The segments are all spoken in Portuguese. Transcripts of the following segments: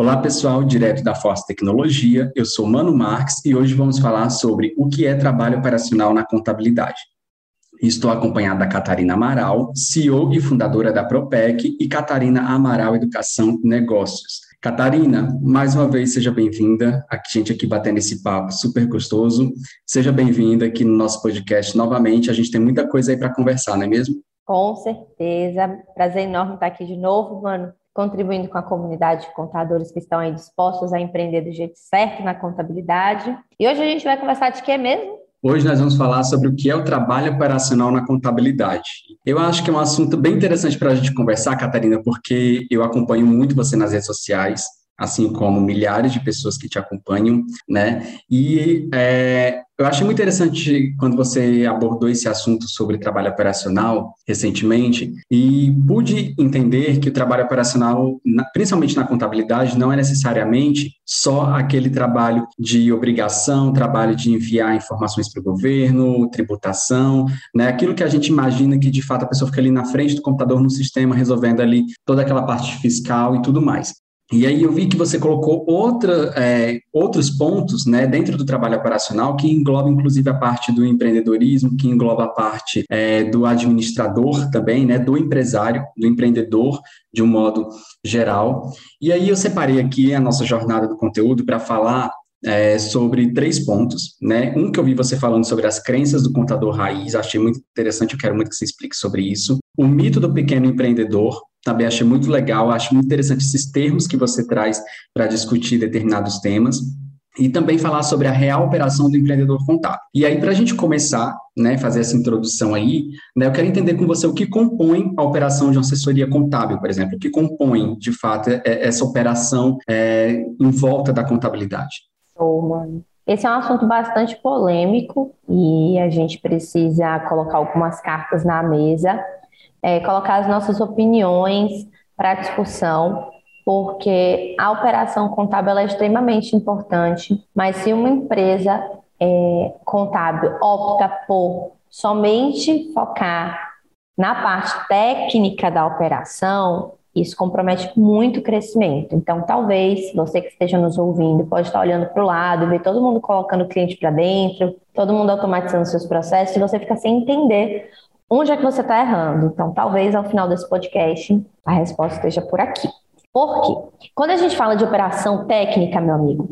Olá, pessoal, direto da Força Tecnologia. Eu sou Mano Marques e hoje vamos falar sobre o que é trabalho operacional na contabilidade. Estou acompanhada da Catarina Amaral, CEO e fundadora da Propec, e Catarina Amaral Educação e Negócios. Catarina, mais uma vez, seja bem-vinda. A gente aqui batendo esse papo super gostoso. Seja bem-vinda aqui no nosso podcast novamente. A gente tem muita coisa aí para conversar, não é mesmo? Com certeza. Prazer enorme estar aqui de novo, mano contribuindo com a comunidade de contadores que estão aí dispostos a empreender do jeito certo na contabilidade. E hoje a gente vai conversar de quê mesmo? Hoje nós vamos falar sobre o que é o trabalho operacional na contabilidade. Eu acho que é um assunto bem interessante para a gente conversar, Catarina, porque eu acompanho muito você nas redes sociais, assim como milhares de pessoas que te acompanham, né? E é, eu achei muito interessante quando você abordou esse assunto sobre trabalho operacional recentemente e pude entender que o trabalho operacional, principalmente na contabilidade, não é necessariamente só aquele trabalho de obrigação, trabalho de enviar informações para o governo, tributação, né? Aquilo que a gente imagina que de fato a pessoa fica ali na frente do computador no sistema resolvendo ali toda aquela parte fiscal e tudo mais. E aí eu vi que você colocou outra, é, outros pontos né, dentro do trabalho operacional que engloba inclusive a parte do empreendedorismo, que engloba a parte é, do administrador também, né, do empresário, do empreendedor de um modo geral. E aí eu separei aqui a nossa jornada do conteúdo para falar é, sobre três pontos, né? Um que eu vi você falando sobre as crenças do contador raiz, achei muito interessante, eu quero muito que você explique sobre isso. O mito do pequeno empreendedor, também achei muito legal, acho muito interessante esses termos que você traz para discutir determinados temas e também falar sobre a real operação do empreendedor contábil. E aí, para a gente começar, né, fazer essa introdução aí, né, eu quero entender com você o que compõe a operação de uma assessoria contábil, por exemplo, o que compõe, de fato, é, é essa operação é, em volta da contabilidade. Oh, mano. Esse é um assunto bastante polêmico e a gente precisa colocar algumas cartas na mesa é, colocar as nossas opiniões para discussão, porque a operação contábil é extremamente importante, mas se uma empresa é, contábil opta por somente focar na parte técnica da operação, isso compromete muito o crescimento. Então, talvez você que esteja nos ouvindo pode estar olhando para o lado, ver todo mundo colocando o cliente para dentro, todo mundo automatizando seus processos, e você fica sem entender onde é que você está errando? Então, talvez ao final desse podcast a resposta esteja por aqui. Por quê? Quando a gente fala de operação técnica, meu amigo,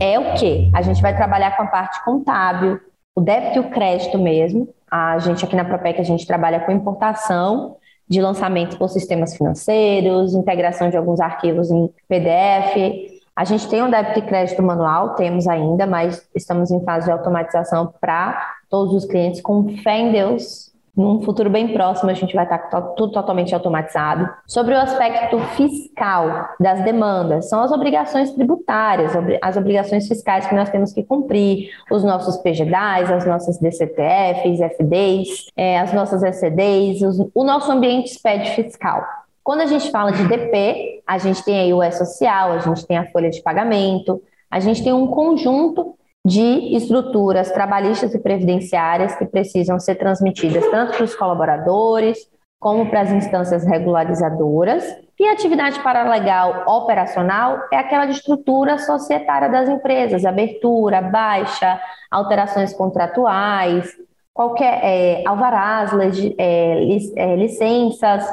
é o quê? A gente vai trabalhar com a parte contábil, o débito e o crédito mesmo. A gente aqui na Propec a gente trabalha com importação de lançamentos por sistemas financeiros, integração de alguns arquivos em PDF. A gente tem um débito e crédito manual, temos ainda, mas estamos em fase de automatização para todos os clientes com fé em Deus num futuro bem próximo, a gente vai estar tudo totalmente automatizado. Sobre o aspecto fiscal das demandas, são as obrigações tributárias, as obrigações fiscais que nós temos que cumprir, os nossos PGDAs, as nossas DCTFs, FDs, é, as nossas ECDs, os, o nosso ambiente SPED fiscal. Quando a gente fala de DP, a gente tem aí o E-Social, a gente tem a folha de pagamento, a gente tem um conjunto de estruturas trabalhistas e previdenciárias que precisam ser transmitidas tanto para os colaboradores como para as instâncias regularizadoras. E a atividade paralegal operacional é aquela de estrutura societária das empresas, abertura, baixa, alterações contratuais, qualquer é, alvarás, é, é, licenças,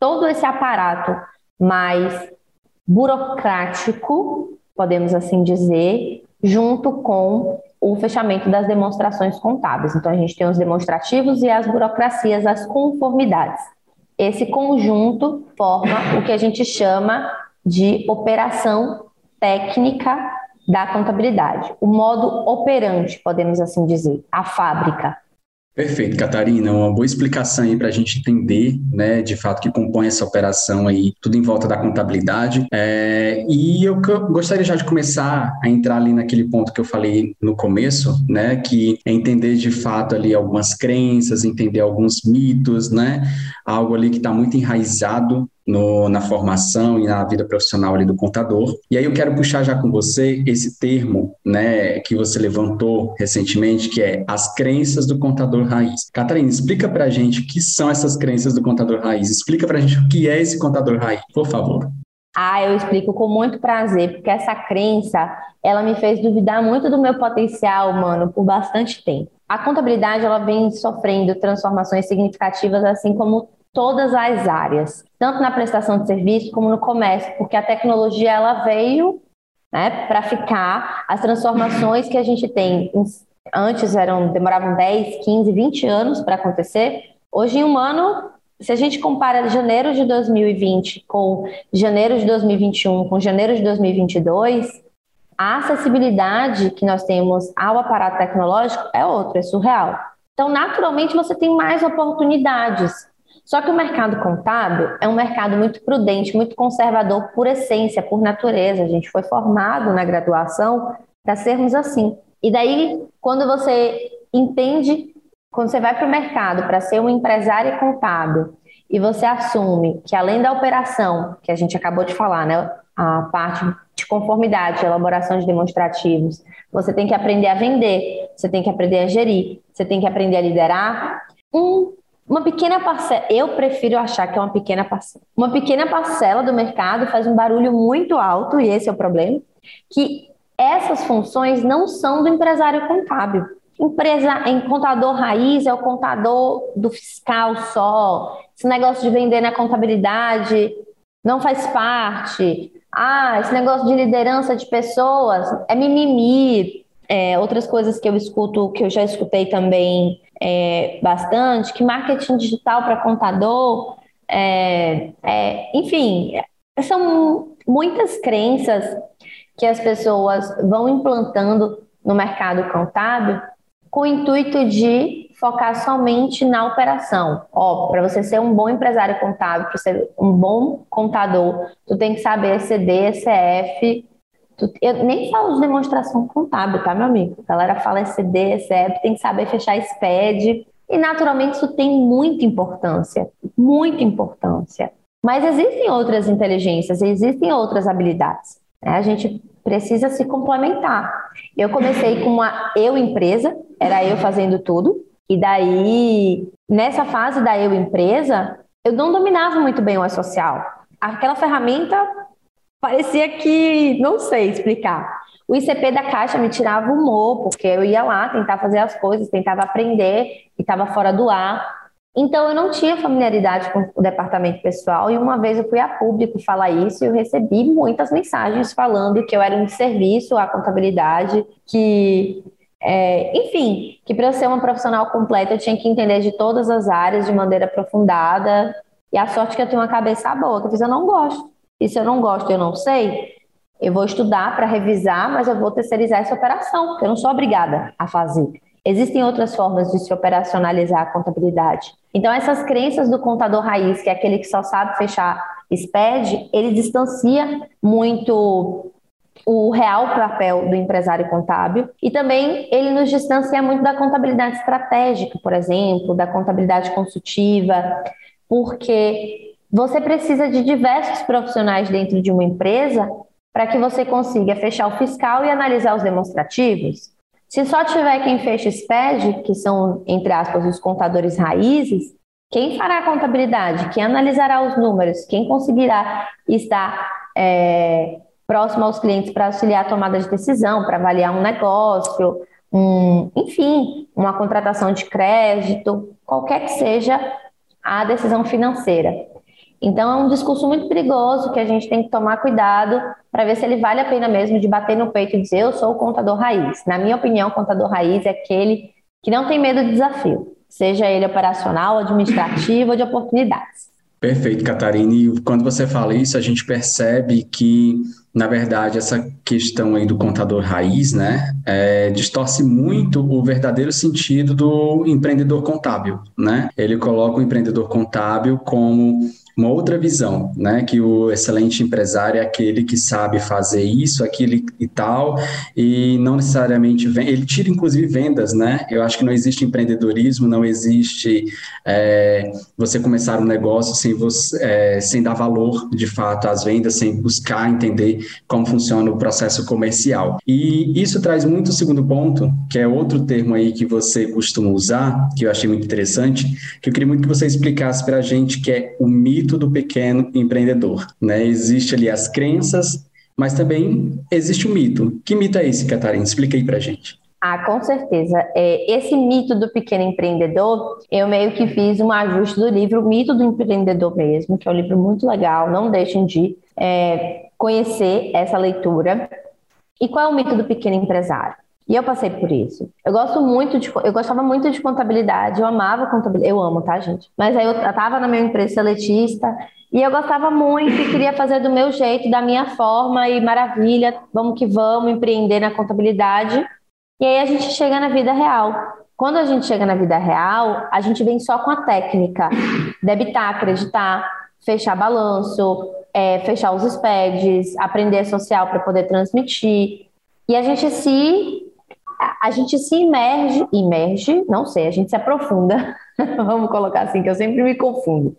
todo esse aparato mais burocrático, podemos assim dizer, junto com o fechamento das demonstrações contábeis. Então, a gente tem os demonstrativos e as burocracias, as conformidades. Esse conjunto forma o que a gente chama de operação técnica da contabilidade, o modo operante, podemos assim dizer, a fábrica. Perfeito, Catarina. Uma boa explicação aí para a gente entender, né, de fato, que compõe essa operação aí, tudo em volta da contabilidade. É, e eu gostaria já de começar a entrar ali naquele ponto que eu falei no começo, né, que é entender de fato ali algumas crenças, entender alguns mitos, né, algo ali que está muito enraizado no, na formação e na vida profissional ali do contador. E aí eu quero puxar já com você esse termo, né, que você levantou recentemente, que é as crenças do contador raiz. Catarina, explica para a gente o que são essas crenças do contador raiz. Explica para a gente o que é esse contador raiz, por favor. Ah, eu explico com muito prazer, porque essa crença, ela me fez duvidar muito do meu potencial humano por bastante tempo. A contabilidade, ela vem sofrendo transformações significativas, assim como todas as áreas, tanto na prestação de serviço como no comércio, porque a tecnologia, ela veio né, para ficar. As transformações que a gente tem antes eram demoravam 10, 15, 20 anos para acontecer. Hoje, em um ano, se a gente compara janeiro de 2020 com janeiro de 2021 com janeiro de 2022, a acessibilidade que nós temos ao aparato tecnológico é outra, é surreal. Então, naturalmente, você tem mais oportunidades. Só que o mercado contábil é um mercado muito prudente, muito conservador por essência, por natureza. A gente foi formado na graduação para sermos assim. E daí, quando você entende quando você vai para o mercado para ser um empresário contábil e você assume que além da operação, que a gente acabou de falar, né, a parte de conformidade, elaboração de demonstrativos, você tem que aprender a vender, você tem que aprender a gerir, você tem que aprender a liderar. Um, uma pequena parcela, eu prefiro achar que é uma pequena parcela. Uma pequena parcela do mercado faz um barulho muito alto, e esse é o problema, que essas funções não são do empresário contábil. Empresa em contador raiz é o contador do fiscal só. Esse negócio de vender na contabilidade não faz parte. Ah, esse negócio de liderança de pessoas é mimimi. É, outras coisas que eu escuto, que eu já escutei também é, bastante, que marketing digital para contador, é, é, enfim, são muitas crenças que as pessoas vão implantando no mercado contábil com o intuito de focar somente na operação. Ó, para você ser um bom empresário contábil, para ser um bom contador, tu tem que saber ECD, ECF. Eu nem falo de demonstração contábil, tá, meu amigo? A galera fala ECD, ECF, tem que saber fechar SPED. E naturalmente isso tem muita importância, muita importância. Mas existem outras inteligências, existem outras habilidades. Né? A gente precisa se complementar. Eu comecei com uma eu empresa, era eu fazendo tudo, e daí, nessa fase da eu empresa, eu não dominava muito bem o social. Aquela ferramenta parecia que, não sei explicar. O ICP da Caixa me tirava o humor, porque eu ia lá tentar fazer as coisas, tentava aprender e estava fora do ar. Então, eu não tinha familiaridade com o departamento pessoal e uma vez eu fui a público falar isso e eu recebi muitas mensagens falando que eu era um serviço à contabilidade, que, é, enfim, que para eu ser uma profissional completa eu tinha que entender de todas as áreas de maneira aprofundada. E a sorte que eu tenho uma cabeça boa, que eu fiz, eu não gosto. E se eu não gosto, eu não sei, eu vou estudar para revisar, mas eu vou terceirizar essa operação, porque eu não sou obrigada a fazer. Existem outras formas de se operacionalizar a contabilidade. Então, essas crenças do contador raiz, que é aquele que só sabe fechar SPED, ele distancia muito o real papel do empresário contábil e também ele nos distancia muito da contabilidade estratégica, por exemplo, da contabilidade consultiva, porque você precisa de diversos profissionais dentro de uma empresa para que você consiga fechar o fiscal e analisar os demonstrativos. Se só tiver quem fecha SPED, que são, entre aspas, os contadores raízes, quem fará a contabilidade? Quem analisará os números? Quem conseguirá estar é, próximo aos clientes para auxiliar a tomada de decisão, para avaliar um negócio, um, enfim, uma contratação de crédito, qualquer que seja a decisão financeira. Então, é um discurso muito perigoso que a gente tem que tomar cuidado para ver se ele vale a pena mesmo de bater no peito e dizer eu sou o contador raiz. Na minha opinião, o contador raiz é aquele que não tem medo do desafio, seja ele operacional, administrativo ou de oportunidades. Perfeito, Catarina. E quando você fala isso, a gente percebe que, na verdade, essa questão aí do contador raiz, né, é, distorce muito o verdadeiro sentido do empreendedor contábil, né? Ele coloca o empreendedor contábil como uma outra visão, né? Que o excelente empresário é aquele que sabe fazer isso, aquilo e tal, e não necessariamente vem. Ele tira inclusive vendas, né? Eu acho que não existe empreendedorismo, não existe é, você começar um negócio sem você, é, sem dar valor de fato às vendas, sem buscar entender como funciona o processo comercial. E isso traz muito o segundo ponto, que é outro termo aí que você costuma usar, que eu achei muito interessante, que eu queria muito que você explicasse para a gente, que é o mito mito do pequeno empreendedor, né? Existe ali as crenças, mas também existe o mito. Que mito é esse, Catarina? Explica aí pra gente. Ah, com certeza. É, esse mito do pequeno empreendedor, eu meio que fiz um ajuste do livro Mito do Empreendedor mesmo, que é um livro muito legal, não deixem de é, conhecer essa leitura. E qual é o mito do pequeno empresário? E eu passei por isso. Eu gosto muito de, eu gostava muito de contabilidade, eu amava contabilidade, eu amo, tá, gente? Mas aí eu estava na minha empresa seletista e eu gostava muito e queria fazer do meu jeito, da minha forma e maravilha, vamos que vamos empreender na contabilidade. E aí a gente chega na vida real. Quando a gente chega na vida real, a gente vem só com a técnica: debitar, acreditar, fechar balanço, é, fechar os SPEDs, aprender social para poder transmitir. E a gente se a gente se imerge, imerge, não sei, a gente se aprofunda, vamos colocar assim, que eu sempre me confundo.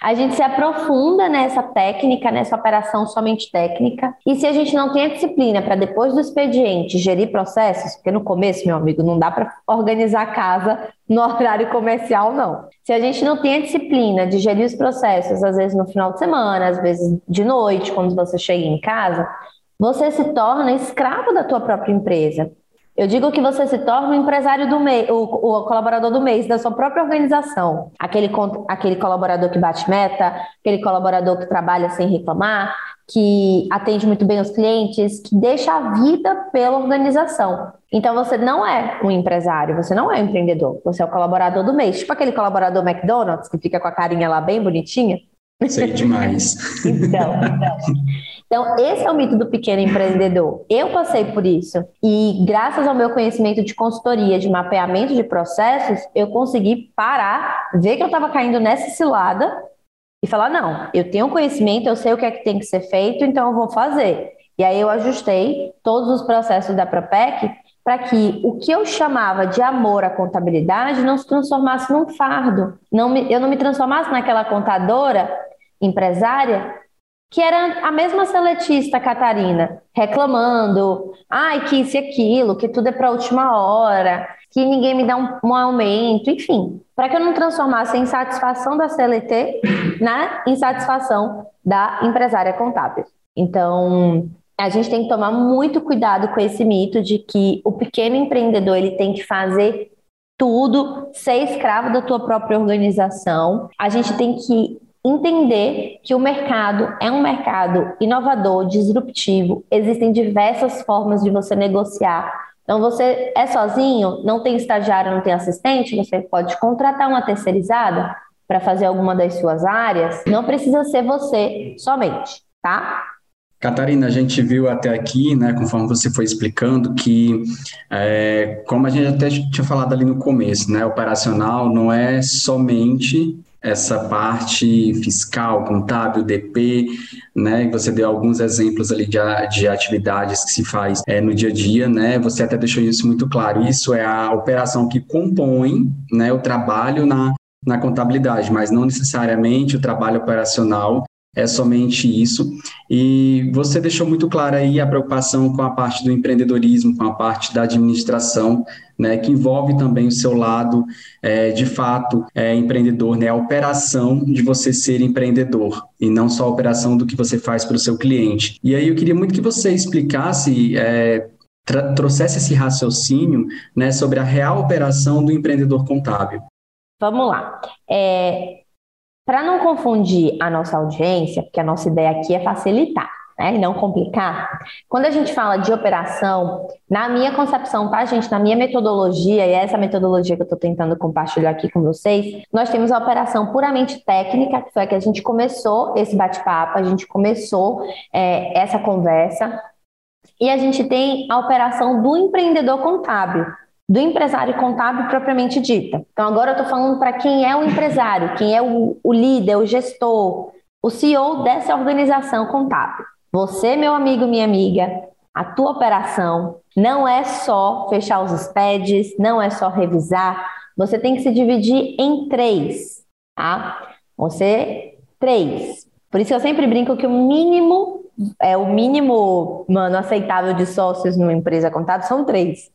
A gente se aprofunda nessa técnica, nessa operação somente técnica, e se a gente não tem a disciplina para depois do expediente gerir processos, porque no começo, meu amigo, não dá para organizar a casa no horário comercial, não. Se a gente não tem a disciplina de gerir os processos, às vezes no final de semana, às vezes de noite, quando você chega em casa, você se torna escravo da tua própria empresa. Eu digo que você se torna o empresário do mês, o, o, colaborador do mês da sua própria organização. Aquele, aquele colaborador que bate meta, aquele colaborador que trabalha sem reclamar, que atende muito bem os clientes, que deixa a vida pela organização. Então você não é um empresário, você não é um empreendedor, você é o colaborador do mês. Tipo aquele colaborador McDonald's que fica com a carinha lá bem bonitinha. Sei demais. então, então. Esse é o mito do pequeno empreendedor. Eu passei por isso. E graças ao meu conhecimento de consultoria, de mapeamento de processos, eu consegui parar, ver que eu estava caindo nessa cilada e falar: não, eu tenho conhecimento, eu sei o que é que tem que ser feito, então eu vou fazer. E aí eu ajustei todos os processos da Propec para que o que eu chamava de amor à contabilidade não se transformasse num fardo. Não me, eu não me transformasse naquela contadora empresária que era a mesma seletista Catarina, reclamando, ai, que isso e aquilo, que tudo é para última hora, que ninguém me dá um, um aumento, enfim, para que eu não transformasse a insatisfação da CLT na insatisfação da empresária contábil. Então, a gente tem que tomar muito cuidado com esse mito de que o pequeno empreendedor ele tem que fazer tudo, ser escravo da tua própria organização. A gente tem que entender que o mercado é um mercado inovador, disruptivo, existem diversas formas de você negociar. Então, você é sozinho, não tem estagiário, não tem assistente, você pode contratar uma terceirizada para fazer alguma das suas áreas, não precisa ser você somente, tá? Catarina, a gente viu até aqui, né, conforme você foi explicando, que, é, como a gente até tinha falado ali no começo, né, operacional não é somente essa parte fiscal, contábil, DP, né? Você deu alguns exemplos ali de, de atividades que se faz é, no dia a dia, né? Você até deixou isso muito claro. Isso é a operação que compõe, né, o trabalho na, na contabilidade, mas não necessariamente o trabalho operacional é somente isso. E você deixou muito claro aí a preocupação com a parte do empreendedorismo, com a parte da administração, né, que envolve também o seu lado, é, de fato, é, empreendedor, né, a operação de você ser empreendedor, e não só a operação do que você faz para o seu cliente. E aí eu queria muito que você explicasse, é, trouxesse esse raciocínio né, sobre a real operação do empreendedor contábil. Vamos lá. É, para não confundir a nossa audiência, porque a nossa ideia aqui é facilitar, né, e não complicar, quando a gente fala de operação, na minha concepção, tá, gente, na minha metodologia, e é essa metodologia que eu estou tentando compartilhar aqui com vocês, nós temos a operação puramente técnica, que foi a que a gente começou esse bate-papo, a gente começou é, essa conversa, e a gente tem a operação do empreendedor contábil, do empresário contábil propriamente dita. Então, agora eu estou falando para quem é o empresário, quem é o, o líder, o gestor, o CEO dessa organização contábil. Você, meu amigo, minha amiga, a tua operação não é só fechar os SPEDs, não é só revisar, você tem que se dividir em três, tá? Você, três. Por isso eu sempre brinco que o mínimo, é o mínimo, mano, aceitável de sócios numa empresa contábil são três.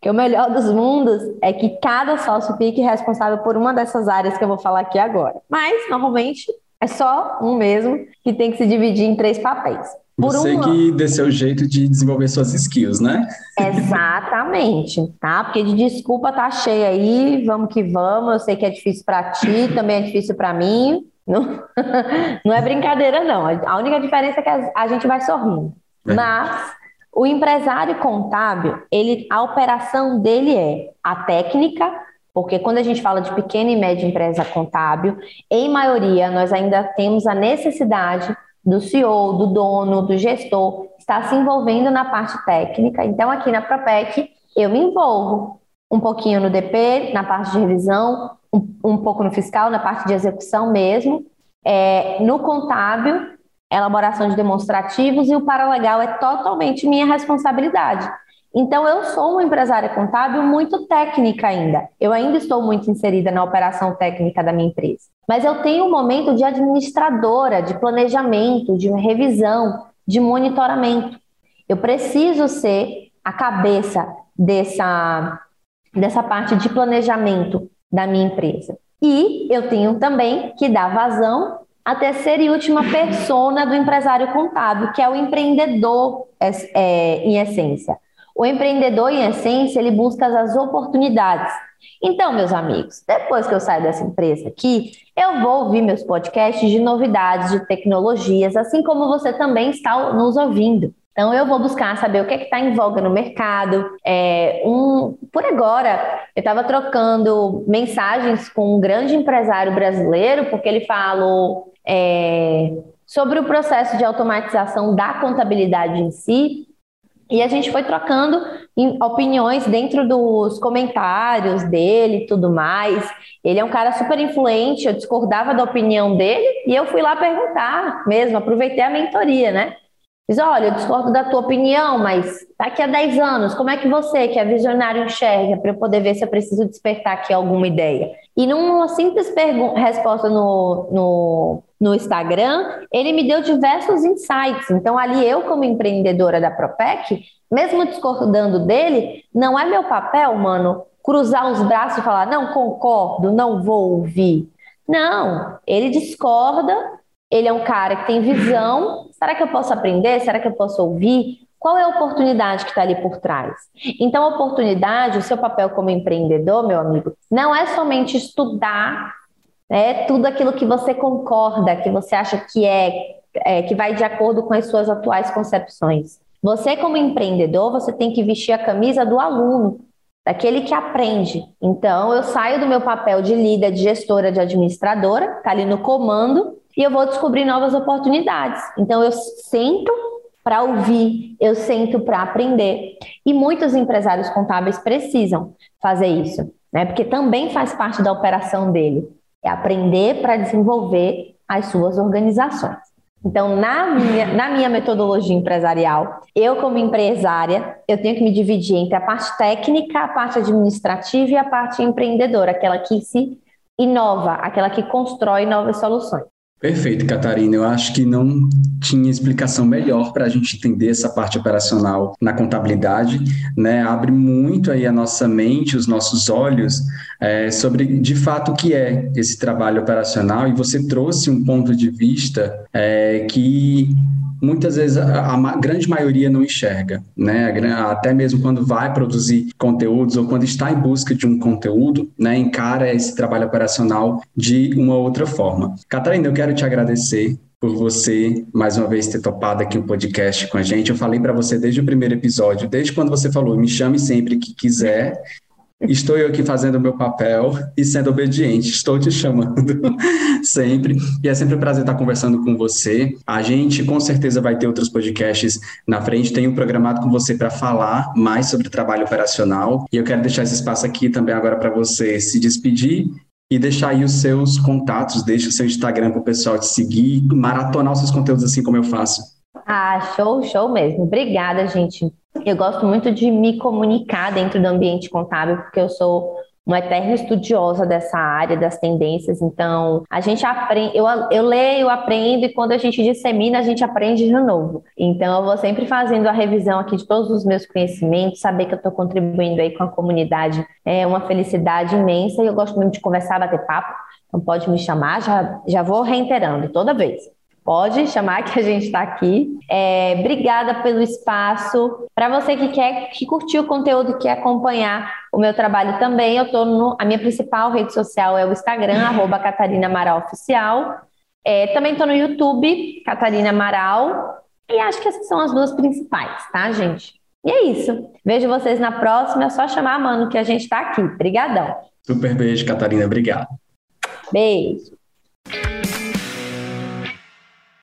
Que o melhor dos mundos é que cada sócio fique responsável por uma dessas áreas que eu vou falar aqui agora. Mas, normalmente, É só um mesmo que tem que se dividir em três papéis. Por Você uma... que dê seu jeito de desenvolver suas skills, né? Exatamente, tá? Porque de desculpa tá cheia aí, vamos que vamos. Eu sei que é difícil para ti, também é difícil para mim. Não, não é brincadeira, não. A única diferença é que a gente vai sorrindo. É. Mas o empresário contábil, ele, a operação dele é a técnica, porque quando a gente fala de pequena e média empresa contábil, em maioria nós ainda temos a necessidade do CEO, do dono, do gestor, está se envolvendo na parte técnica. Então, aqui na Propec, eu me envolvo um pouquinho no DP, na parte de revisão, um, um pouco no fiscal, na parte de execução mesmo. É, no contábil, elaboração de demonstrativos, e o paralegal é totalmente minha responsabilidade. Então, eu sou uma empresária contábil muito técnica ainda. Eu ainda estou muito inserida na operação técnica da minha empresa. Mas eu tenho um momento de administradora, de planejamento, de revisão, de monitoramento. Eu preciso ser a cabeça dessa, dessa parte de planejamento da minha empresa. E eu tenho também que dar vazão à terceira e última persona do empresário contábil, que é o empreendedor é, é, em essência. O empreendedor, em essência, ele busca as oportunidades. Então, meus amigos, depois que eu saio dessa empresa aqui, eu vou ouvir meus podcasts de novidades, de tecnologias, assim como você também está nos ouvindo. Então, eu vou buscar saber o que é está em voga no mercado. É, um, por agora, eu estava trocando mensagens com um grande empresário brasileiro, porque ele falou é, sobre o processo de automatização da contabilidade em si. E a gente foi trocando opiniões dentro dos comentários dele e tudo mais. Ele é um cara super influente, eu discordava da opinião dele e eu fui lá perguntar mesmo, aproveitei a mentoria, né? Diz, olha, eu discordo da tua opinião, mas daqui a 10 anos, como é que você, que é visionário, enxerga para eu poder ver se eu preciso despertar aqui alguma ideia? E numa simples resposta no, no, no Instagram, ele me deu diversos insights. Então, ali eu, como empreendedora da Propec, mesmo discordando dele, não é meu papel, mano, cruzar os braços e falar, não concordo, não vou ouvir. Não, ele discorda, ele é um cara que tem visão. Será que eu posso aprender? Será que eu posso ouvir? Qual é a oportunidade que está ali por trás? Então, a oportunidade, o seu papel como empreendedor, meu amigo, não é somente estudar né, tudo aquilo que você concorda, que você acha que é, é que vai de acordo com as suas atuais concepções. Você, como empreendedor, você tem que vestir a camisa do aluno, daquele que aprende. Então, eu saio do meu papel de líder, de gestora, de administradora, tá ali no comando, e eu vou descobrir novas oportunidades. Então, eu sento para ouvir, eu sento para aprender. E muitos empresários contábeis precisam fazer isso, né? Porque também faz parte da operação dele. É aprender para desenvolver as suas organizações. Então, na minha, na minha metodologia empresarial, eu, como empresária, eu tenho que me dividir entre a parte técnica, a parte administrativa e a parte empreendedora, aquela que se inova, aquela que constrói novas soluções. Perfeito, Catarina. Eu acho que não tinha explicação melhor para a gente entender essa parte operacional na contabilidade, né? Abre muito aí a nossa mente, os nossos olhos é, sobre de fato o que é esse trabalho operacional. E você trouxe um ponto de vista é, que muitas vezes a, a, grande maioria não enxerga, né? Até mesmo quando vai produzir conteúdos ou quando está em busca de um conteúdo, né? Encara esse trabalho operacional de uma outra forma. Catarina, eu quero te agradecer por você mais uma vez ter topado aqui o um podcast com a gente. Eu falei para você desde o primeiro episódio, desde quando você falou, me chame sempre que quiser. Estou eu aqui fazendo o meu papel e sendo obediente. Estou te chamando sempre. E é sempre um prazer estar conversando com você. A gente com certeza vai ter outros podcasts na frente. Tenho programado com você para falar mais sobre trabalho operacional. E eu quero deixar esse espaço aqui também agora para você se despedir e deixar aí os seus contatos. Deixe o seu Instagram para o pessoal te seguir, maratonar os seus conteúdos assim como eu faço. Ah, show, show mesmo. Obrigada, gente. Eu gosto muito de me comunicar dentro do ambiente contábil, porque eu sou uma eterna estudiosa dessa área, das tendências. Então, a gente aprende, eu, eu leio, aprendo, e quando a gente dissemina, a gente aprende de novo. Então, eu vou sempre fazendo a revisão aqui de todos os meus conhecimentos, saber que eu estou contribuindo aí com a comunidade é uma felicidade imensa, e eu gosto muito de conversar, bater papo. Então pode me chamar, já, já vou reiterando toda vez. Pode chamar que a gente está aqui. É, obrigada pelo espaço. Para você que quer, que curtiu o conteúdo, quer acompanhar o meu trabalho também, eu tô no, a minha principal rede social é o Instagram, arroba Catarina Amaral Oficial. É, também estou no YouTube, Catarina Amaral. E acho que essas são as duas principais, tá, gente? E é isso. Vejo vocês na próxima. É só chamar a Mano que a gente está aqui. Obrigadão. Super beijo, Catarina. Obrigado. Beijo.